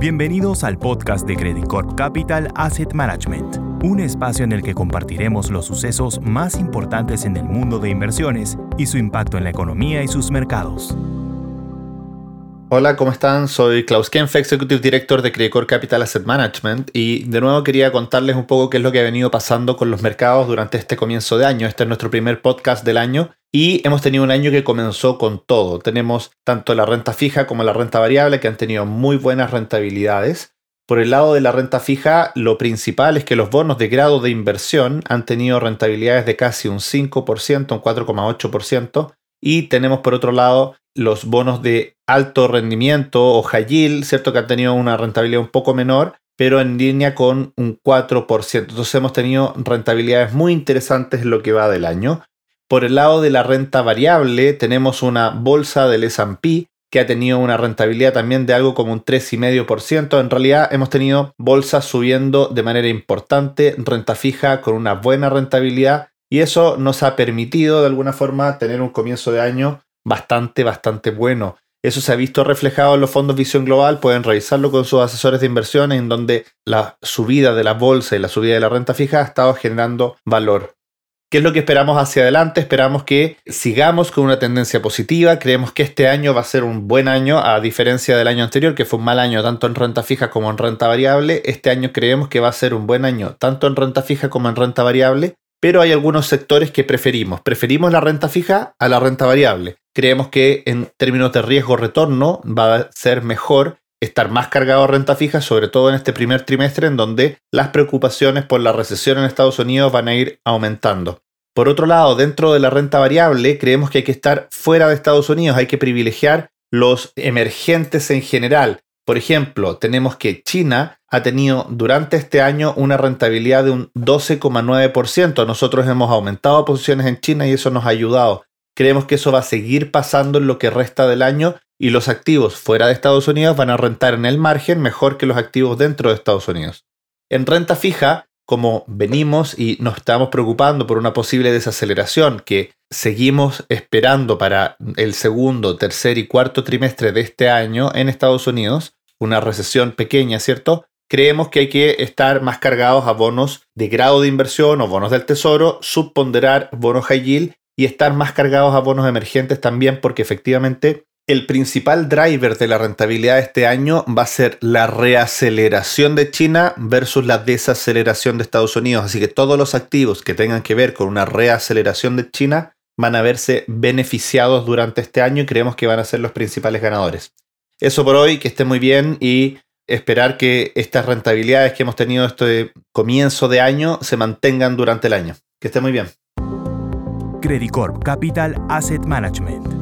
Bienvenidos al podcast de Credit Corp Capital Asset Management, un espacio en el que compartiremos los sucesos más importantes en el mundo de inversiones y su impacto en la economía y sus mercados. Hola, ¿cómo están? Soy Klaus Kempf, Executive Director de Credit Corp Capital Asset Management y de nuevo quería contarles un poco qué es lo que ha venido pasando con los mercados durante este comienzo de año. Este es nuestro primer podcast del año y hemos tenido un año que comenzó con todo. Tenemos tanto la renta fija como la renta variable que han tenido muy buenas rentabilidades. Por el lado de la renta fija, lo principal es que los bonos de grado de inversión han tenido rentabilidades de casi un 5%, un 4,8%. Y tenemos por otro lado los bonos de alto rendimiento o high yield, ¿cierto? Que han tenido una rentabilidad un poco menor, pero en línea con un 4%. Entonces hemos tenido rentabilidades muy interesantes en lo que va del año. Por el lado de la renta variable, tenemos una bolsa del SP que ha tenido una rentabilidad también de algo como un 3,5%. En realidad hemos tenido bolsas subiendo de manera importante, renta fija con una buena rentabilidad y eso nos ha permitido de alguna forma tener un comienzo de año bastante, bastante bueno. Eso se ha visto reflejado en los fondos Visión Global, pueden revisarlo con sus asesores de inversiones, en donde la subida de la bolsa y la subida de la renta fija ha estado generando valor. ¿Qué es lo que esperamos hacia adelante? Esperamos que sigamos con una tendencia positiva. Creemos que este año va a ser un buen año, a diferencia del año anterior, que fue un mal año tanto en renta fija como en renta variable. Este año creemos que va a ser un buen año tanto en renta fija como en renta variable, pero hay algunos sectores que preferimos. Preferimos la renta fija a la renta variable. Creemos que en términos de riesgo-retorno va a ser mejor estar más cargado a renta fija, sobre todo en este primer trimestre en donde las preocupaciones por la recesión en Estados Unidos van a ir aumentando. Por otro lado, dentro de la renta variable, creemos que hay que estar fuera de Estados Unidos, hay que privilegiar los emergentes en general. Por ejemplo, tenemos que China ha tenido durante este año una rentabilidad de un 12,9%. Nosotros hemos aumentado posiciones en China y eso nos ha ayudado. Creemos que eso va a seguir pasando en lo que resta del año y los activos fuera de Estados Unidos van a rentar en el margen mejor que los activos dentro de Estados Unidos. En renta fija, como venimos y nos estamos preocupando por una posible desaceleración que seguimos esperando para el segundo, tercer y cuarto trimestre de este año en Estados Unidos, una recesión pequeña, ¿cierto? Creemos que hay que estar más cargados a bonos de grado de inversión o bonos del tesoro, subponderar bonos high yield y estar más cargados a bonos emergentes también porque efectivamente el principal driver de la rentabilidad de este año va a ser la reaceleración de China versus la desaceleración de Estados Unidos. Así que todos los activos que tengan que ver con una reaceleración de China van a verse beneficiados durante este año y creemos que van a ser los principales ganadores. Eso por hoy, que esté muy bien y esperar que estas rentabilidades que hemos tenido este comienzo de año se mantengan durante el año. Que esté muy bien. Credit Corp Capital Asset Management